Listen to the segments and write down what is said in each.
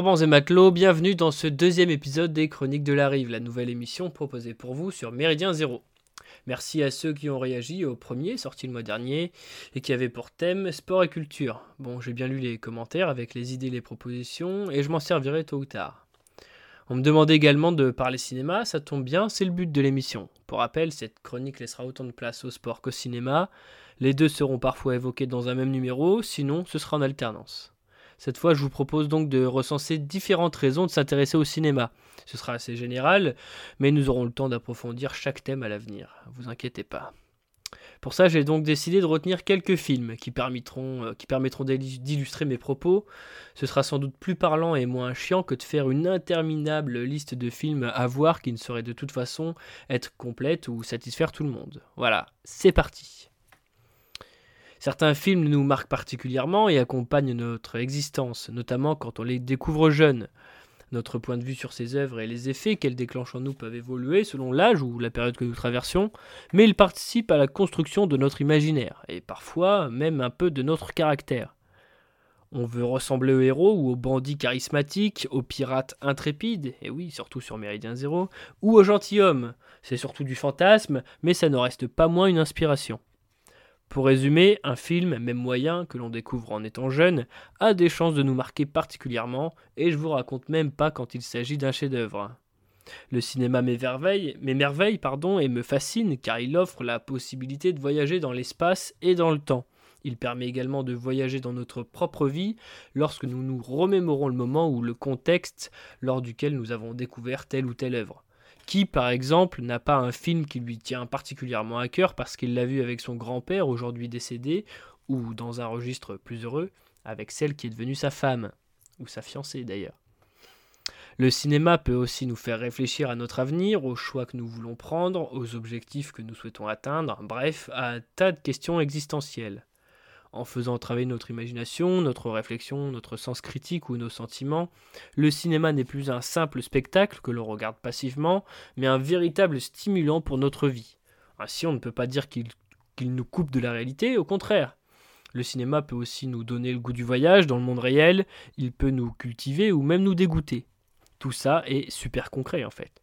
Forbans et Matelot, bienvenue dans ce deuxième épisode des Chroniques de la Rive, la nouvelle émission proposée pour vous sur Méridien Zéro. Merci à ceux qui ont réagi au premier, sorti le mois dernier, et qui avait pour thème sport et culture. Bon, j'ai bien lu les commentaires avec les idées et les propositions, et je m'en servirai tôt ou tard. On me demandait également de parler cinéma, ça tombe bien, c'est le but de l'émission. Pour rappel, cette chronique laissera autant de place au sport qu'au cinéma. Les deux seront parfois évoqués dans un même numéro, sinon ce sera en alternance. Cette fois, je vous propose donc de recenser différentes raisons de s'intéresser au cinéma. Ce sera assez général, mais nous aurons le temps d'approfondir chaque thème à l'avenir. Vous inquiétez pas. Pour ça, j'ai donc décidé de retenir quelques films qui permettront, euh, qui permettront d'illustrer mes propos. Ce sera sans doute plus parlant et moins chiant que de faire une interminable liste de films à voir qui ne saurait de toute façon être complète ou satisfaire tout le monde. Voilà, c'est parti. Certains films nous marquent particulièrement et accompagnent notre existence, notamment quand on les découvre jeunes. Notre point de vue sur ces œuvres et les effets qu'elles déclenchent en nous peuvent évoluer selon l'âge ou la période que nous traversons, mais ils participent à la construction de notre imaginaire, et parfois même un peu de notre caractère. On veut ressembler au héros ou au bandit charismatique, au pirate intrépide, et oui, surtout sur Méridien Zéro, ou au gentilhomme. C'est surtout du fantasme, mais ça ne reste pas moins une inspiration. Pour résumer, un film, même moyen, que l'on découvre en étant jeune, a des chances de nous marquer particulièrement, et je vous raconte même pas quand il s'agit d'un chef-d'œuvre. Le cinéma m'émerveille et me fascine car il offre la possibilité de voyager dans l'espace et dans le temps. Il permet également de voyager dans notre propre vie lorsque nous nous remémorons le moment ou le contexte lors duquel nous avons découvert telle ou telle œuvre. Qui, par exemple, n'a pas un film qui lui tient particulièrement à cœur parce qu'il l'a vu avec son grand-père, aujourd'hui décédé, ou dans un registre plus heureux, avec celle qui est devenue sa femme, ou sa fiancée d'ailleurs. Le cinéma peut aussi nous faire réfléchir à notre avenir, aux choix que nous voulons prendre, aux objectifs que nous souhaitons atteindre, bref, à un tas de questions existentielles en faisant travailler notre imagination, notre réflexion, notre sens critique ou nos sentiments. Le cinéma n'est plus un simple spectacle que l'on regarde passivement, mais un véritable stimulant pour notre vie. Ainsi, on ne peut pas dire qu'il nous coupe de la réalité, au contraire. Le cinéma peut aussi nous donner le goût du voyage dans le monde réel, il peut nous cultiver ou même nous dégoûter. Tout ça est super concret en fait.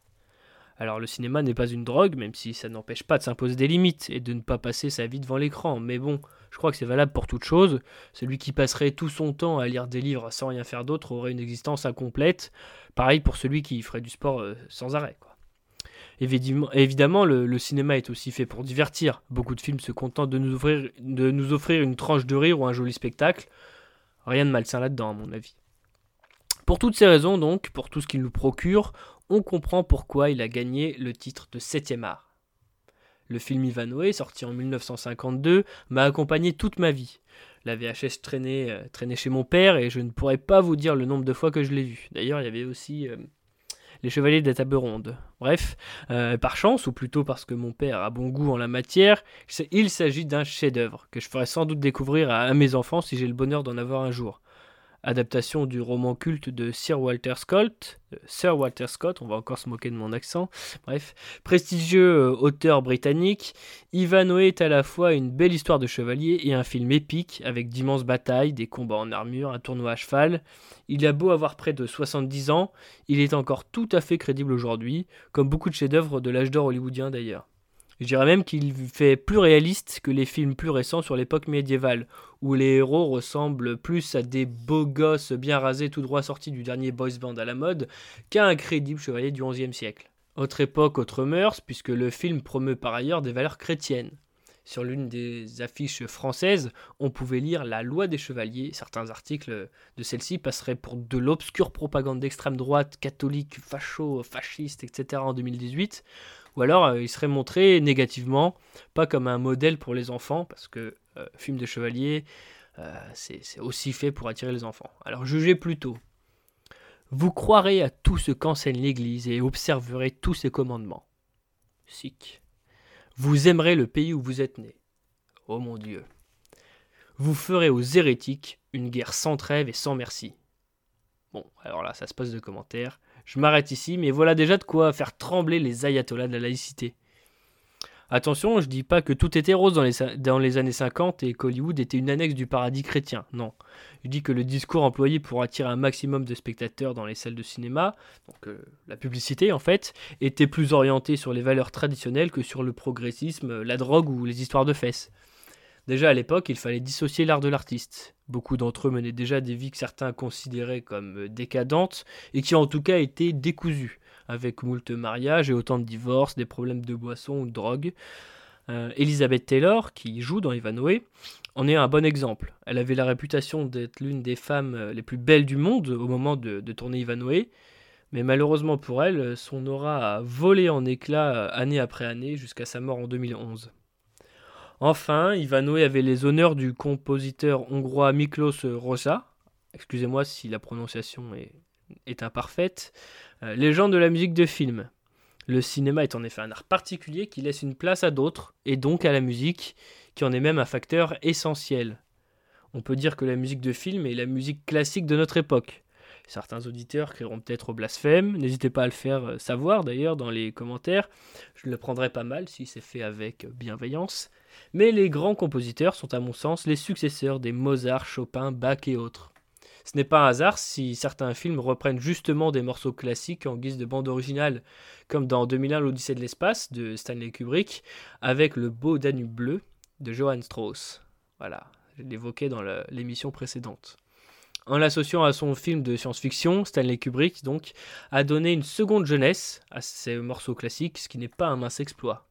Alors le cinéma n'est pas une drogue, même si ça n'empêche pas de s'imposer des limites et de ne pas passer sa vie devant l'écran. Mais bon, je crois que c'est valable pour toute chose. Celui qui passerait tout son temps à lire des livres sans rien faire d'autre aurait une existence incomplète. Pareil pour celui qui ferait du sport euh, sans arrêt. Évidemment, le, cinéma est aussi fait pour divertir. Beaucoup de films se contentent de nous, offrir, de nous offrir une tranche de rire ou un joli spectacle. Rien de malsain là-dedans, à mon avis. Pour toutes ces raisons, donc, pour tout ce qu'il nous procure, on comprend pourquoi il a gagné le titre de 7 art. Le film Ivanoé, sorti en 1952, m'a accompagné toute ma vie. La VHS traînait, euh, traînait chez mon père et je ne pourrais pas vous dire le nombre de fois que je l'ai vu. D'ailleurs, il y avait aussi euh, Les Chevaliers de la Table Ronde. Bref, euh, par chance, ou plutôt parce que mon père a bon goût en la matière, il s'agit d'un chef-d'œuvre que je ferai sans doute découvrir à mes enfants si j'ai le bonheur d'en avoir un jour adaptation du roman culte de Sir Walter Scott, euh, Sir Walter Scott, on va encore se moquer de mon accent, bref, prestigieux euh, auteur britannique, Ivanhoe est à la fois une belle histoire de chevalier et un film épique avec d'immenses batailles, des combats en armure, un tournoi à cheval. Il a beau avoir près de 70 ans, il est encore tout à fait crédible aujourd'hui, comme beaucoup de chefs-d'œuvre de l'âge d'or hollywoodien d'ailleurs. Je dirais même qu'il fait plus réaliste que les films plus récents sur l'époque médiévale, où les héros ressemblent plus à des beaux gosses bien rasés tout droit sortis du dernier boys band à la mode, qu'à un crédible chevalier du XIe siècle. Autre époque, autre mœurs, puisque le film promeut par ailleurs des valeurs chrétiennes. Sur l'une des affiches françaises, on pouvait lire La loi des chevaliers. Certains articles de celle-ci passeraient pour de l'obscure propagande d'extrême droite, catholique, facho, fasciste, etc. en 2018 ou alors euh, il serait montré négativement, pas comme un modèle pour les enfants, parce que euh, film de chevalier, euh, c'est aussi fait pour attirer les enfants. Alors jugez plutôt. Vous croirez à tout ce qu'enseigne l'Église et observerez tous ses commandements. Sic. Vous aimerez le pays où vous êtes né. Oh mon Dieu. Vous ferez aux hérétiques une guerre sans trêve et sans merci. Bon, alors là, ça se passe de commentaires. Je m'arrête ici, mais voilà déjà de quoi faire trembler les ayatollahs de la laïcité. Attention, je dis pas que tout était rose dans les, années 50 et qu'Hollywood était une annexe du paradis chrétien. Non. Je dis que le discours employé pour attirer un maximum de spectateurs dans les salles de cinéma, donc euh, la publicité en fait, était plus orienté sur les valeurs traditionnelles que sur le progressisme, la drogue ou les histoires de fesses. Déjà à l'époque, il fallait dissocier l'art de l'artiste. Beaucoup d'entre eux menaient déjà des vies que certains considéraient comme euh, décadentes et qui en tout cas étaient décousues avec moult mariages et autant de divorces, des problèmes de boisson ou de drogue. Euh, Elizabeth Taylor, qui joue dans Ivanhoe, en est un bon exemple. Elle avait la réputation d'être l'une des femmes euh, les plus belles du monde au moment de, tourner Ivanhoe, mais malheureusement pour elle, son aura a volé en éclats année après année jusqu'à sa mort en 2011. Enfin, Ivanhoe avait les honneurs du compositeur hongrois Miklos Rosa. Excusez-moi si la prononciation est, imparfaite. Euh, légende de la musique de film. Le cinéma est en effet un art particulier qui laisse une place à d'autres, et donc à la musique, qui en est même un facteur essentiel. On peut dire que la musique de film est la musique classique de notre époque. Certains auditeurs crieront peut-être au blasphème, n'hésitez pas à le faire euh, savoir d'ailleurs dans les commentaires, je le prendrai pas mal si c'est fait avec bienveillance. Mais les grands compositeurs sont à mon sens les successeurs des Mozart, Chopin, Bach et autres. Ce n'est pas un hasard si certains films reprennent justement des morceaux classiques en guise de bande originale, comme dans 2001 l'Odyssée de l'espace de Stanley Kubrick, avec le beau Danube bleu de Johann Strauss. Voilà, je l'évoquais dans l'émission précédente. En l'associant à son film de science-fiction, Stanley Kubrick donc a donné une seconde jeunesse à ces morceaux classiques, ce qui n'est pas un mince exploit.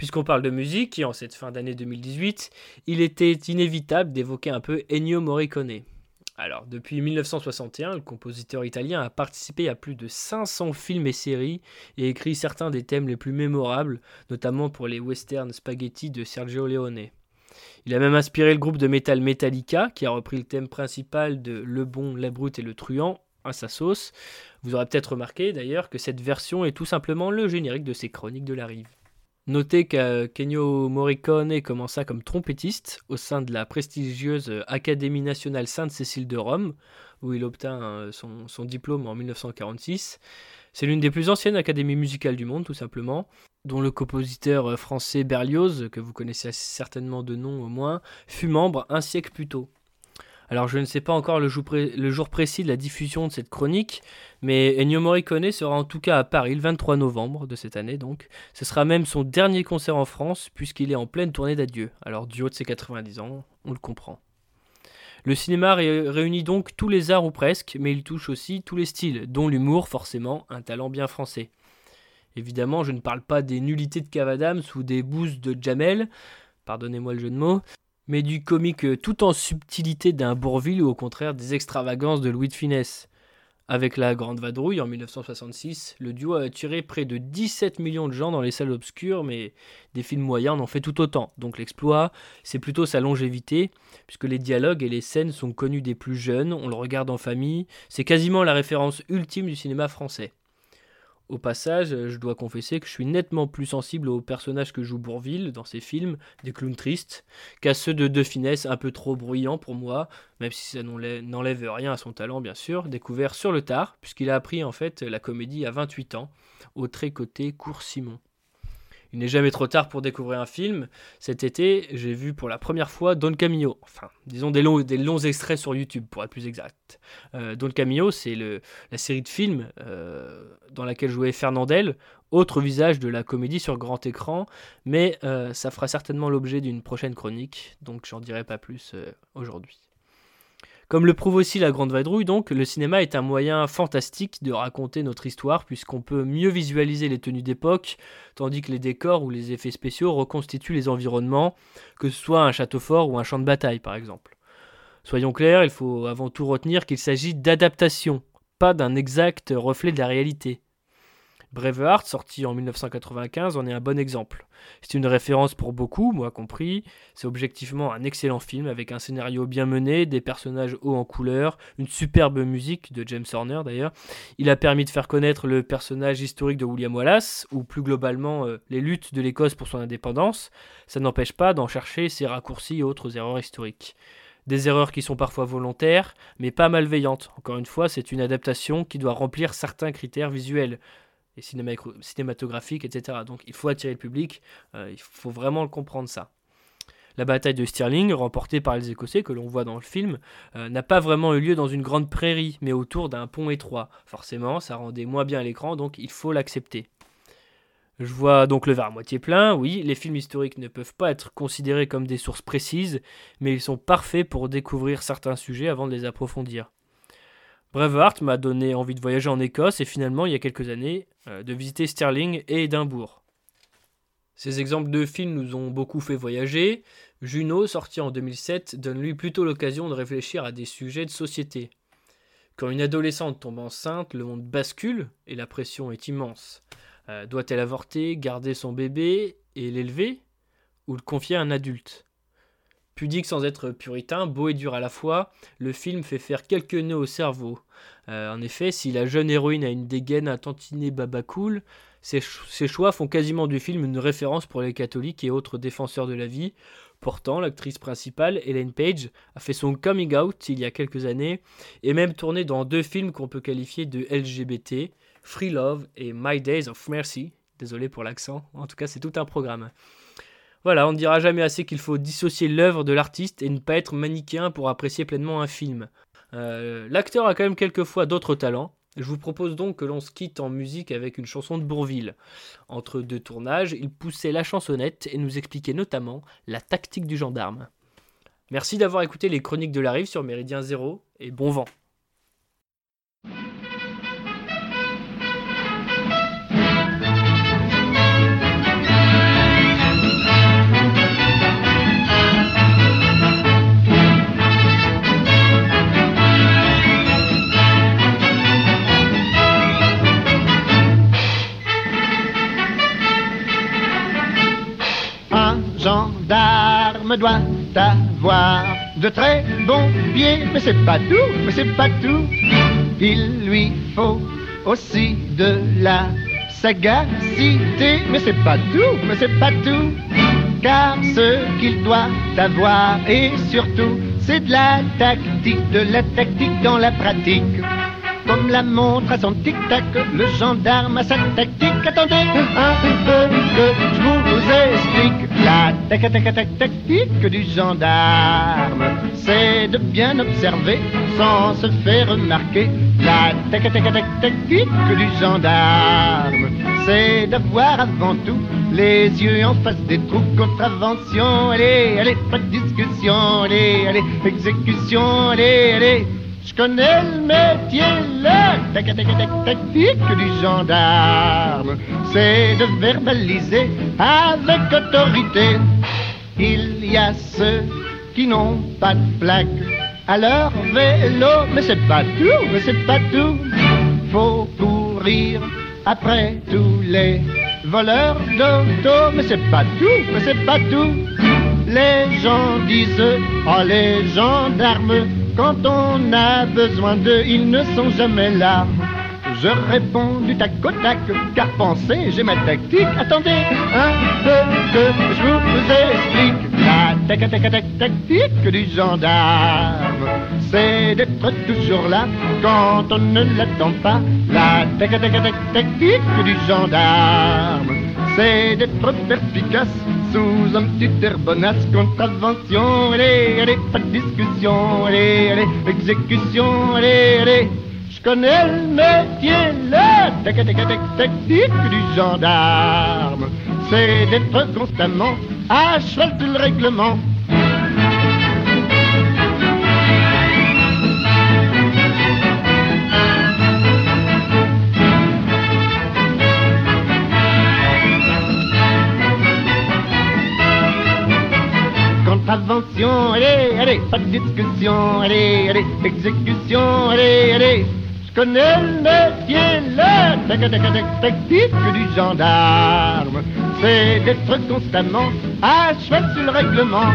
Puisqu'on parle de musique, et en cette fin d'année 2018, il était inévitable d'évoquer un peu Ennio Morricone. Alors, depuis 1961, le compositeur italien a participé à plus de 500 films et séries et écrit certains des thèmes les plus mémorables, notamment pour les westerns spaghetti de Sergio Leone. Il a même inspiré le groupe de métal Metallica, qui a repris le thème principal de Le Bon, la Brute et le Truand à sa sauce. Vous aurez peut-être remarqué d'ailleurs que cette version est tout simplement le générique de ses chroniques de la rive. Notez que Kenyo Morricone commença comme trompettiste au sein de la prestigieuse Académie nationale Sainte-Cécile de Rome, où il obtint euh, son, diplôme en 1946. C'est l'une des plus anciennes académies musicales du monde, tout simplement, dont le compositeur euh, français Berlioz, que vous connaissez certainement de nom au moins, fut membre un siècle plus tôt. Alors je ne sais pas encore le jour, précis de la diffusion de cette chronique, mais Ennio Morricone sera en tout cas à Paris le 23 novembre de cette année donc. Ce sera même son dernier concert en France puisqu'il est en pleine tournée d'adieu. Alors du haut de ses 90 ans, on le comprend. Le cinéma réunit donc tous les arts ou presque, mais il touche aussi tous les styles, dont l'humour forcément, un talent bien français. Évidemment, je ne parle pas des nullités de Cavadams ou des boosts de Jamel, pardonnez-moi le jeu de mots, mais du comique euh, tout en subtilité d'un Bourville ou au contraire des extravagances de Louis de Finesse. Avec La Grande Vadrouille en 1966, le duo a attiré près de 17 millions de gens dans les salles obscures, mais des films moyens en ont fait tout autant. Donc l'exploit, c'est plutôt sa longévité, puisque les dialogues et les scènes sont connus des plus jeunes, on le regarde en famille, c'est quasiment la référence ultime du cinéma français. Au passage, je dois confesser que je suis nettement plus sensible aux personnages que joue Bourville dans ses films, des clowns tristes, qu'à ceux de De Finesse un peu trop bruyants pour moi, même si ça n'enlève rien à son talent bien sûr, découvert sur le tard, puisqu'il a appris en fait la comédie à 28 ans, au très côté Cours Simon. Il n'est jamais trop tard pour découvrir un film. Cet été, j'ai vu pour la première fois Don Camillo. Enfin, disons des longs, extraits sur YouTube, pour être plus exact. Euh, Don Camillo, c'est la série de films euh, dans laquelle jouait Fernandel, autre visage de la comédie sur grand écran, mais euh, ça fera certainement l'objet d'une prochaine chronique, donc j'en dirai pas plus aujourd'hui. Comme le prouve aussi la Grande Vadrouille, donc, le cinéma est un moyen fantastique de raconter notre histoire puisqu'on peut mieux visualiser les tenues d'époque, tandis que les décors ou les effets spéciaux reconstituent les environnements, que ce soit un château fort ou un champ de bataille par exemple. Soyons clairs, il faut avant tout retenir qu'il s'agit d'adaptation, pas d'un exact reflet de la réalité. Braveheart, sorti en 1995, en est un bon exemple. C'est une référence pour beaucoup, moi compris. C'est objectivement un excellent film avec un scénario bien mené, des personnages hauts en couleur, une superbe musique de James Horner d'ailleurs. Il a permis de faire connaître le personnage historique de William Wallace, ou plus globalement euh, les luttes de l'Écosse pour son indépendance. Ça n'empêche pas d'en chercher ses raccourcis et autres erreurs historiques. Des erreurs qui sont parfois volontaires, mais pas malveillantes. Encore une fois, c'est une adaptation qui doit remplir certains critères visuels et cinématographiques, etc. Donc il faut attirer le public, il faut vraiment le comprendre ça. La bataille de Stirling, remportée par les Écossais que l'on voit dans le film, n'a pas vraiment eu lieu dans une grande prairie, mais autour d'un pont étroit. Forcément, ça rendait moins bien l'écran, donc il faut l'accepter. Je vois donc le verre à moitié plein, oui, les films historiques ne peuvent pas être considérés comme des sources précises, mais ils sont parfaits pour découvrir certains sujets avant de les approfondir. Braveheart m'a donné envie de voyager en Écosse et finalement, il y a quelques années, euh, de visiter Stirling et Édimbourg. Ces exemples de films nous ont beaucoup fait voyager. Juno, sorti en 2007, donne lui plutôt l'occasion de réfléchir à des sujets de société. Quand une adolescente tombe enceinte, le monde bascule et la pression est immense. Euh, doit-elle avorter, garder son bébé et l'élever Ou le confier à un adulte? Pudique sans être puritain, beau et dur à la fois, le film fait faire quelques nœuds au cerveau. Euh, en effet, si la jeune héroïne a une dégaine à tantiner baba cool, ses, ses, choix font quasiment du film une référence pour les catholiques et autres défenseurs de la vie. Pourtant, l'actrice principale, Ellen Page, a fait son coming out il y a quelques années et même tourné dans deux films qu'on peut qualifier de LGBT, Free Love et My Days of Mercy. Désolé pour l'accent, en tout cas c'est tout un programme. Voilà, on ne dira jamais assez qu'il faut dissocier l'œuvre de l'artiste et ne pas être manichéen pour apprécier pleinement un film. Euh, l'acteur a quand même quelquefois d'autres talents. Je vous propose donc que l'on se quitte en musique avec une chanson de Bourville. Entre deux tournages, il poussait la chansonnette et nous expliquait notamment la tactique du gendarme. Merci d'avoir écouté les chroniques de la rive sur Méridien Zéro et bon vent. Doit avoir de très bons pieds, mais c'est pas tout, mais c'est pas tout. Il lui faut aussi de la sagacité, mais c'est pas tout, mais c'est pas tout. Car ce qu'il doit avoir, et surtout, c'est de la tactique, de la tactique dans la pratique comme la montre à son tic-tac, le gendarme a sa tactique. Attendez un peu que je vous explique. La tactique du gendarme, c'est de bien observer sans se faire remarquer. La tactique du gendarme, c'est d'avoir avant tout les yeux en face des trous. Contravention, allez, allez, pas de discussion, allez, allez, exécution, allez, allez. Je connais le métier, la tactique du gendarme, c'est de verbaliser avec autorité. Il y a ceux qui n'ont pas de plaque à leur vélo, mais c'est pas tout, mais c'est pas tout. Faut courir après tous les voleurs d'auto, mais c'est pas tout, mais c'est pas tout. Les gens disent, oh les gendarmes, quand on a besoin d'eux, ils ne sont jamais là. Je réponds du tac au tac, car pensez, j'ai ma tactique. Attendez un peu que je vous explique. La tac tac tac tactique du gendarme, c'est d'être toujours là quand on ne l'attend pas. La tac tac tac tactique du gendarme, c'est d'être perspicace sous un petit air bonasse, contravention, allez, allez, pas de discussion, allez, allez, exécution, allez, allez. Je connais le métier, la technique du gendarme, c'est d'être constamment à cheval le règlement. Discussion, allez, allez, exécution, allez, allez. Je connais le métier, la tactique du gendarme, c'est d'être constamment à cheval sur le règlement.